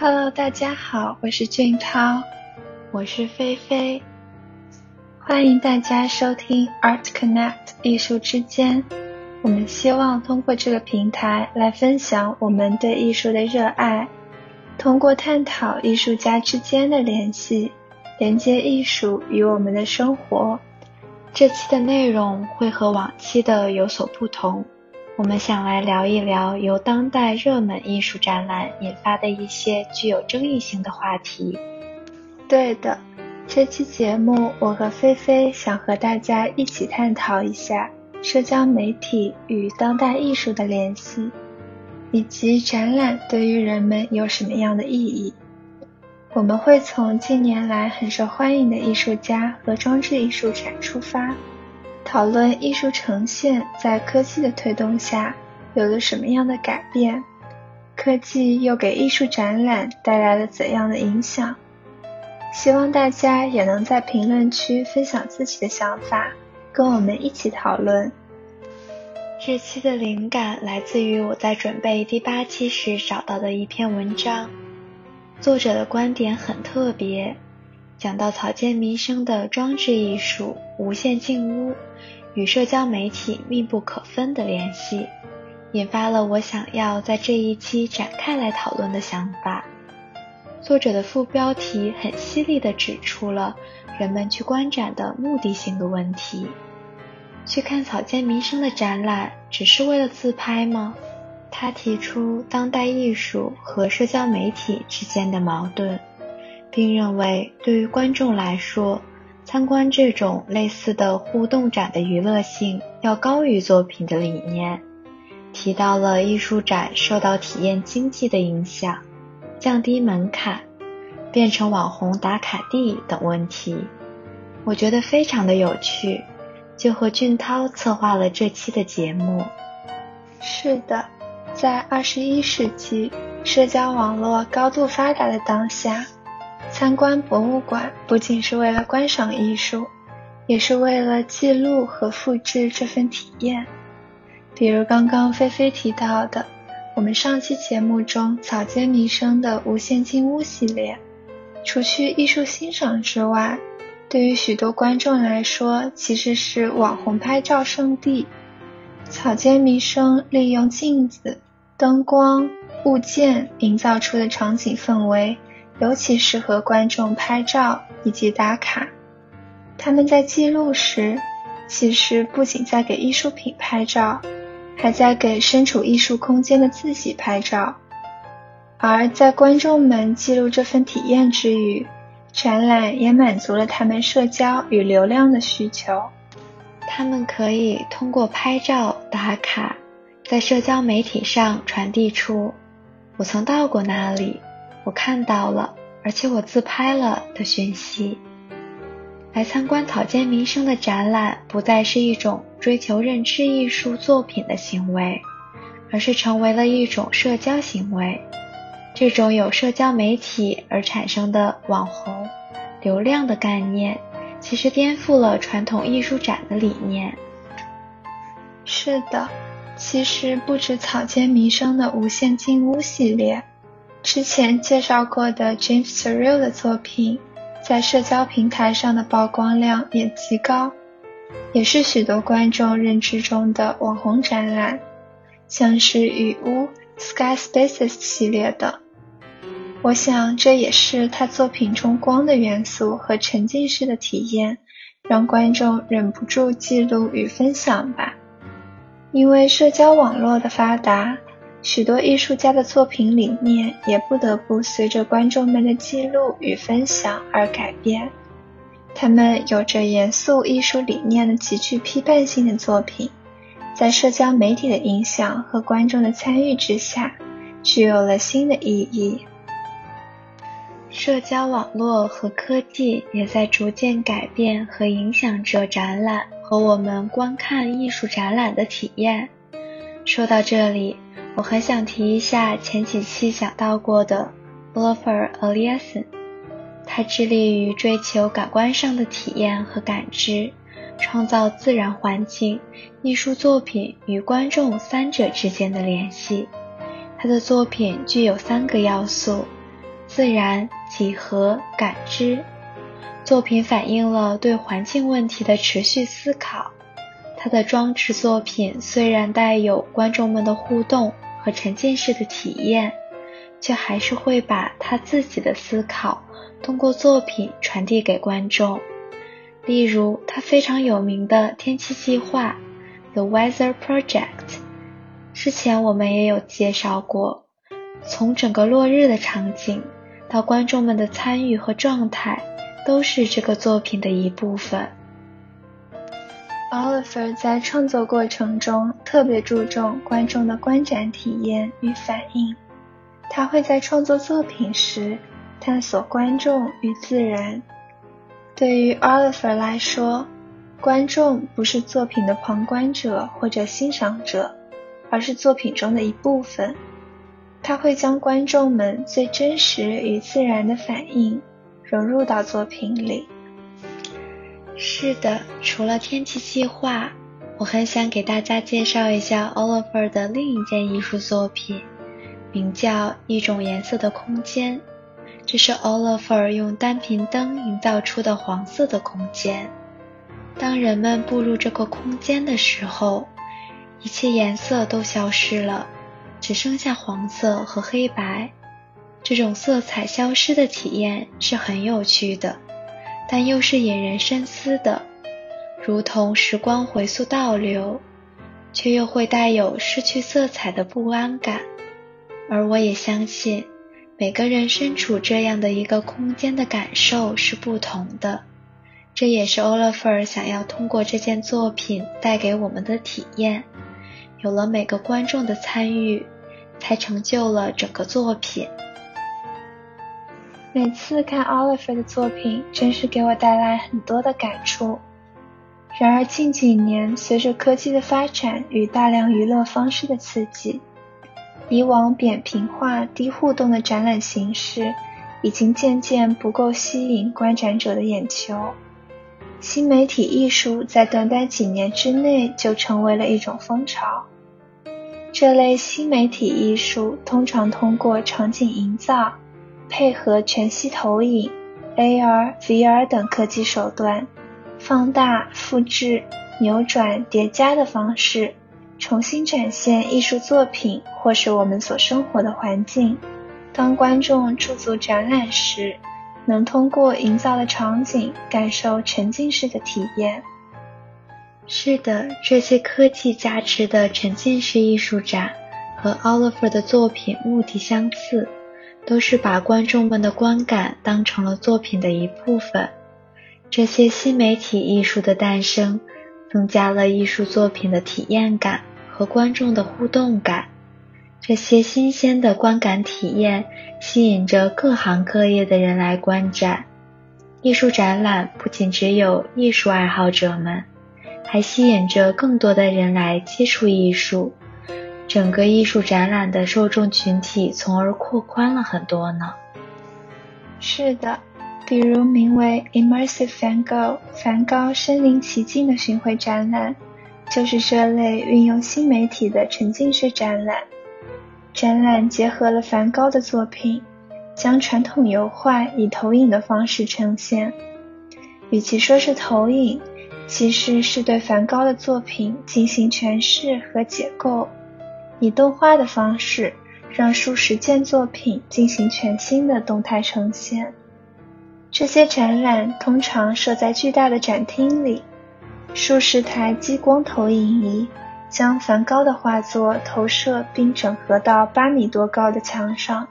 Hello，大家好，我是俊涛，我是菲菲，欢迎大家收听 Art Connect 艺术之间。我们希望通过这个平台来分享我们对艺术的热爱，通过探讨艺术家之间的联系，连接艺术与我们的生活。这期的内容会和往期的有所不同。我们想来聊一聊由当代热门艺术展览引发的一些具有争议性的话题。对的，这期节目我和菲菲想和大家一起探讨一下社交媒体与当代艺术的联系，以及展览对于人们有什么样的意义。我们会从近年来很受欢迎的艺术家和装置艺术展出发。讨论艺术呈现在科技的推动下有了什么样的改变，科技又给艺术展览带来了怎样的影响？希望大家也能在评论区分享自己的想法，跟我们一起讨论。这期的灵感来自于我在准备第八期时找到的一篇文章，作者的观点很特别。讲到草间弥生的装置艺术无限进屋与社交媒体密不可分的联系，引发了我想要在这一期展开来讨论的想法。作者的副标题很犀利地指出了人们去观展的目的性的问题：去看草间弥生的展览只是为了自拍吗？他提出当代艺术和社交媒体之间的矛盾。并认为，对于观众来说，参观这种类似的互动展的娱乐性要高于作品的理念。提到了艺术展受到体验经济的影响，降低门槛，变成网红打卡地等问题。我觉得非常的有趣，就和俊涛策划了这期的节目。是的，在二十一世纪，社交网络高度发达的当下。参观博物馆不仅是为了观赏艺术，也是为了记录和复制这份体验。比如刚刚菲菲提到的，我们上期节目中草间弥生的无限进屋系列，除去艺术欣赏之外，对于许多观众来说，其实是网红拍照圣地。草间弥生利用镜子、灯光、物件营造出的场景氛围。尤其适合观众拍照以及打卡。他们在记录时，其实不仅在给艺术品拍照，还在给身处艺术空间的自己拍照。而在观众们记录这份体验之余，展览也满足了他们社交与流量的需求。他们可以通过拍照打卡，在社交媒体上传递出“我曾到过那里”。我看到了，而且我自拍了的讯息。来参观草间弥生的展览，不再是一种追求认知艺术作品的行为，而是成为了一种社交行为。这种有社交媒体而产生的网红流量的概念，其实颠覆了传统艺术展的理念。是的，其实不止草间弥生的无限进屋系列。之前介绍过的 James Turrell 的作品，在社交平台上的曝光量也极高，也是许多观众认知中的网红展览，像是雨屋 Sky Spaces 系列等。我想这也是他作品中光的元素和沉浸式的体验，让观众忍不住记录与分享吧。因为社交网络的发达。许多艺术家的作品理念也不得不随着观众们的记录与分享而改变。他们有着严肃艺术理念的极具批判性的作品，在社交媒体的影响和观众的参与之下，具有了新的意义。社交网络和科技也在逐渐改变和影响着展览和我们观看艺术展览的体验。说到这里。我很想提一下前几期讲到过的 Olafur Eliasson，他致力于追求感官上的体验和感知，创造自然环境、艺术作品与观众三者之间的联系。他的作品具有三个要素：自然、几何、感知。作品反映了对环境问题的持续思考。他的装置作品虽然带有观众们的互动和沉浸式的体验，却还是会把他自己的思考通过作品传递给观众。例如，他非常有名的天气计划《The Weather Project》，之前我们也有介绍过。从整个落日的场景到观众们的参与和状态，都是这个作品的一部分。Oliver 在创作过程中特别注重观众的观展体验与反应。他会在创作作品时探索观众与自然。对于 Oliver 来说，观众不是作品的旁观者或者欣赏者，而是作品中的一部分。他会将观众们最真实与自然的反应融入到作品里。是的，除了天气计划，我很想给大家介绍一下 Oliver 的另一件艺术作品，名叫《一种颜色的空间》。这是 Oliver 用单频灯营造出的黄色的空间。当人们步入这个空间的时候，一切颜色都消失了，只剩下黄色和黑白。这种色彩消失的体验是很有趣的。但又是引人深思的，如同时光回溯倒流，却又会带有失去色彩的不安感。而我也相信，每个人身处这样的一个空间的感受是不同的。这也是 Oliver 想要通过这件作品带给我们的体验。有了每个观众的参与，才成就了整个作品。每次看 Oliver 的作品，真是给我带来很多的感触。然而近几年，随着科技的发展与大量娱乐方式的刺激，以往扁平化、低互动的展览形式，已经渐渐不够吸引观展者的眼球。新媒体艺术在短短几年之内就成为了一种风潮。这类新媒体艺术通常通过场景营造。配合全息投影、AR、VR 等科技手段，放大、复制、扭转、叠加的方式，重新展现艺术作品或是我们所生活的环境。当观众驻足展览时，能通过营造的场景感受沉浸式的体验。是的，这些科技加持的沉浸式艺术展和 Oliver 的作品目的相似。都是把观众们的观感当成了作品的一部分。这些新媒体艺术的诞生，增加了艺术作品的体验感和观众的互动感。这些新鲜的观感体验吸引着各行各业的人来观展。艺术展览不仅只有艺术爱好者们，还吸引着更多的人来接触艺术。整个艺术展览的受众群体从而扩宽了很多呢。是的，比如名为 Immersive Van Gogh 梵高身临其境的巡回展览，就是这类运用新媒体的沉浸式展览。展览结合了梵高的作品，将传统油画以投影的方式呈现。与其说是投影，其实是对梵高的作品进行诠释和解构。以动画的方式，让数十件作品进行全新的动态呈现。这些展览通常设在巨大的展厅里，数十台激光投影仪将梵高的画作投射并整合到八米多高的墙上。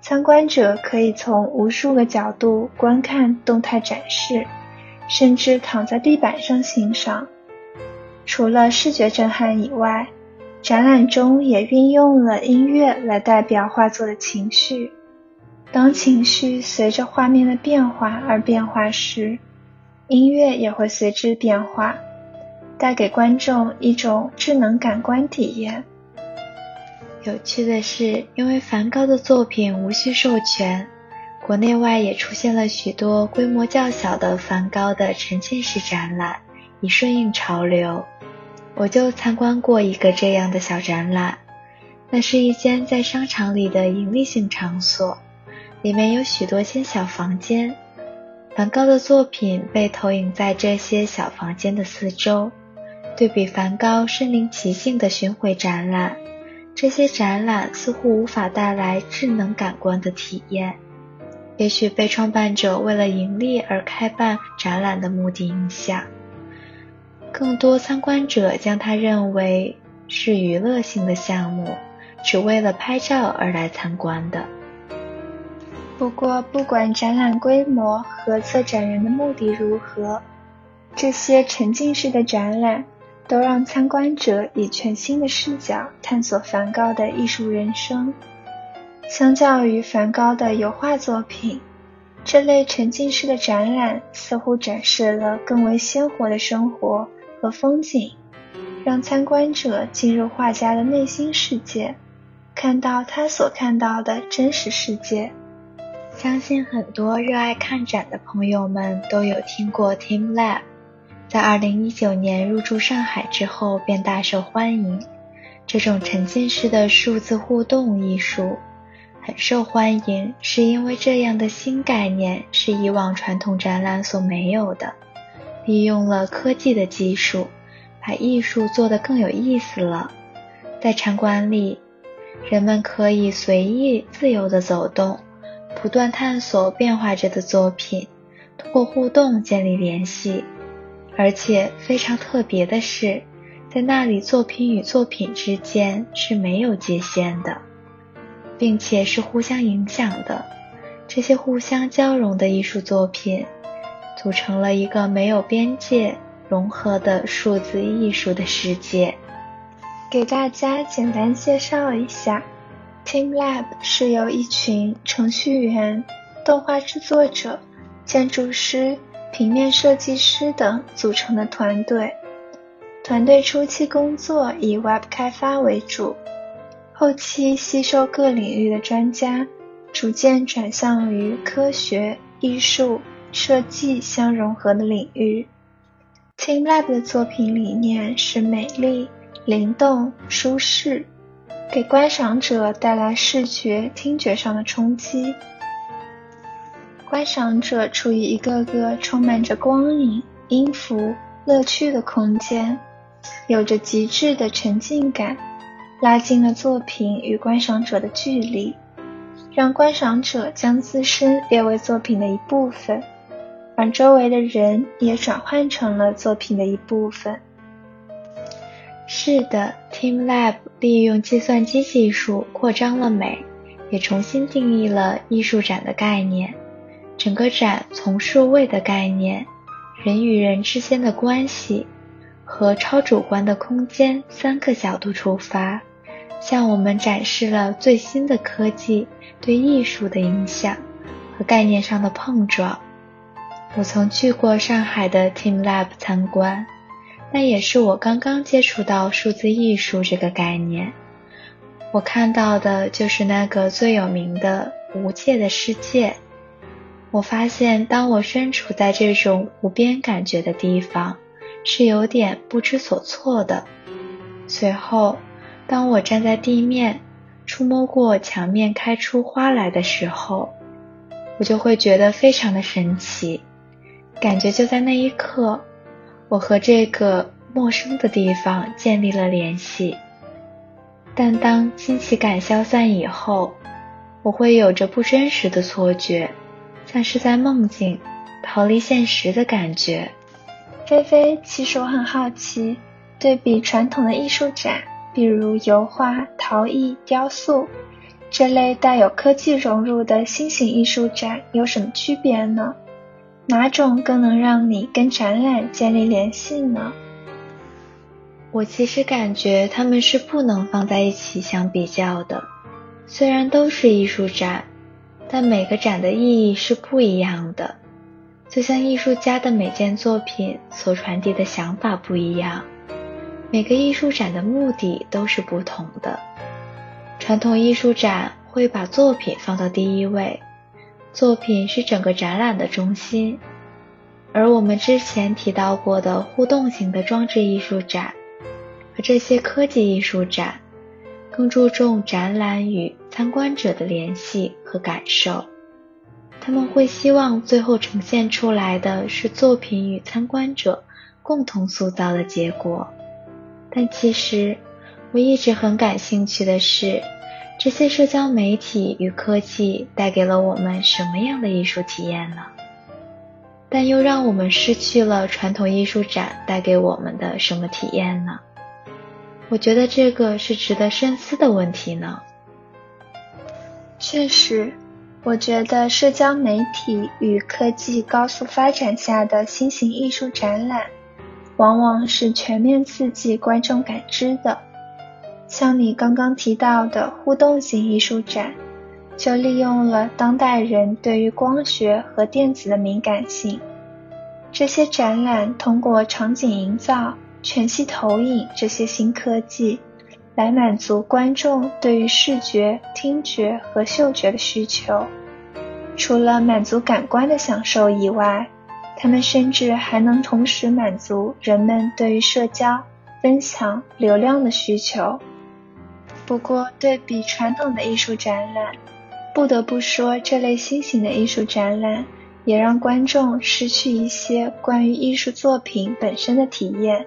参观者可以从无数个角度观看动态展示，甚至躺在地板上欣赏。除了视觉震撼以外，展览中也运用了音乐来代表画作的情绪。当情绪随着画面的变化而变化时，音乐也会随之变化，带给观众一种智能感官体验。有趣的是，因为梵高的作品无需授权，国内外也出现了许多规模较小的梵高的沉浸式展览，以顺应潮流。我就参观过一个这样的小展览，那是一间在商场里的盈利性场所，里面有许多间小房间，梵高的作品被投影在这些小房间的四周，对比梵高身临其境的巡回展览，这些展览似乎无法带来智能感官的体验。也许被创办者为了盈利而开办展览的目的影响，更多参观者将它认为是娱乐性的项目，只为了拍照而来参观的。不过，不管展览规模和策展人的目的如何，这些沉浸式的展览都让参观者以全新的视角探索梵高的艺术人生。相较于梵高的油画作品，这类沉浸式的展览似乎展示了更为鲜活的生活和风景，让参观者进入画家的内心世界，看到他所看到的真实世界。相信很多热爱看展的朋友们都有听过 Team Lab，在2019年入驻上海之后便大受欢迎。这种沉浸式的数字互动艺术很受欢迎，是因为这样的新概念是以往传统展览所没有的，利用了科技的技术，把艺术做得更有意思了。在场馆里，人们可以随意自由地走动。不断探索变化着的作品，通过互动建立联系，而且非常特别的是，在那里作品与作品之间是没有界限的，并且是互相影响的。这些互相交融的艺术作品，组成了一个没有边界、融合的数字艺术的世界。给大家简单介绍一下。Team Lab 是由一群程序员、动画制作者、建筑师、平面设计师等组成的团队。团队初期工作以 Web 开发为主，后期吸收各领域的专家，逐渐转向于科学、艺术、设计相融合的领域。Team Lab 的作品理念是美丽、灵动、舒适。给观赏者带来视觉、听觉上的冲击。观赏者处于一个个充满着光影、音符、乐趣的空间，有着极致的沉浸感，拉近了作品与观赏者的距离，让观赏者将自身列为作品的一部分，而周围的人也转换成了作品的一部分。是的，Team Lab 利用计算机技术扩张了美，也重新定义了艺术展的概念。整个展从数位的概念、人与人之间的关系和超主观的空间三个角度出发，向我们展示了最新的科技对艺术的影响和概念上的碰撞。我曾去过上海的 Team Lab 参观。那也是我刚刚接触到数字艺术这个概念，我看到的就是那个最有名的无界的世界。我发现，当我身处在这种无边感觉的地方，是有点不知所措的。随后，当我站在地面，触摸过墙面开出花来的时候，我就会觉得非常的神奇，感觉就在那一刻。我和这个陌生的地方建立了联系，但当新奇感消散以后，我会有着不真实的错觉，像是在梦境、逃离现实的感觉。菲菲，其实我很好奇，对比传统的艺术展，比如油画、陶艺、雕塑这类带有科技融入的新型艺术展，有什么区别呢？哪种更能让你跟展览建立联系呢？我其实感觉他们是不能放在一起相比较的。虽然都是艺术展，但每个展的意义是不一样的。就像艺术家的每件作品所传递的想法不一样，每个艺术展的目的都是不同的。传统艺术展会把作品放到第一位。作品是整个展览的中心，而我们之前提到过的互动型的装置艺术展和这些科技艺术展，更注重展览与参观者的联系和感受。他们会希望最后呈现出来的是作品与参观者共同塑造的结果。但其实，我一直很感兴趣的是，这些社交媒体与科技带给了我们什么样的艺术体验呢？但又让我们失去了传统艺术展带给我们的什么体验呢？我觉得这个是值得深思的问题呢。确实，我觉得社交媒体与科技高速发展下的新型艺术展览，往往是全面刺激观众感知的。像你刚刚提到的互动型艺术展。就利用了当代人对于光学和电子的敏感性，这些展览通过场景营造、全息投影这些新科技，来满足观众对于视觉、听觉和嗅觉的需求。除了满足感官的享受以外，他们甚至还能同时满足人们对于社交、分享、流量的需求。不过，对比传统的艺术展览，不得不说，这类新型的艺术展览也让观众失去一些关于艺术作品本身的体验。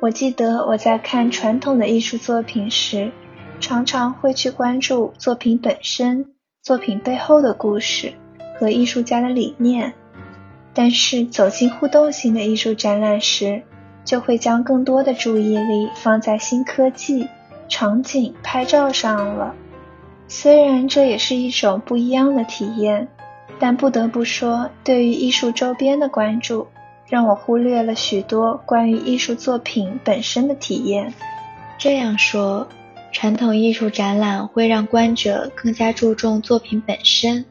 我记得我在看传统的艺术作品时，常常会去关注作品本身、作品背后的故事和艺术家的理念，但是走进互动型的艺术展览时，就会将更多的注意力放在新科技、场景、拍照上了。虽然这也是一种不一样的体验，但不得不说，对于艺术周边的关注，让我忽略了许多关于艺术作品本身的体验。这样说，传统艺术展览会让观者更加注重作品本身，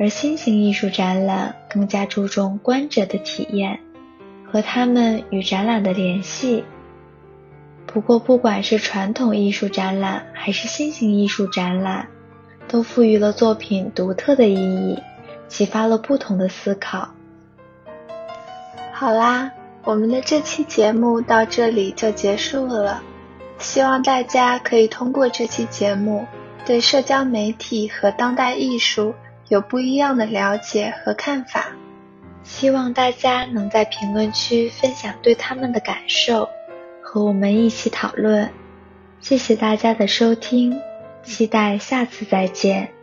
而新型艺术展览更加注重观者的体验和他们与展览的联系。不过，不管是传统艺术展览还是新型艺术展览，都赋予了作品独特的意义，启发了不同的思考。好啦，我们的这期节目到这里就结束了。希望大家可以通过这期节目，对社交媒体和当代艺术有不一样的了解和看法。希望大家能在评论区分享对他们的感受。和我们一起讨论，谢谢大家的收听，期待下次再见。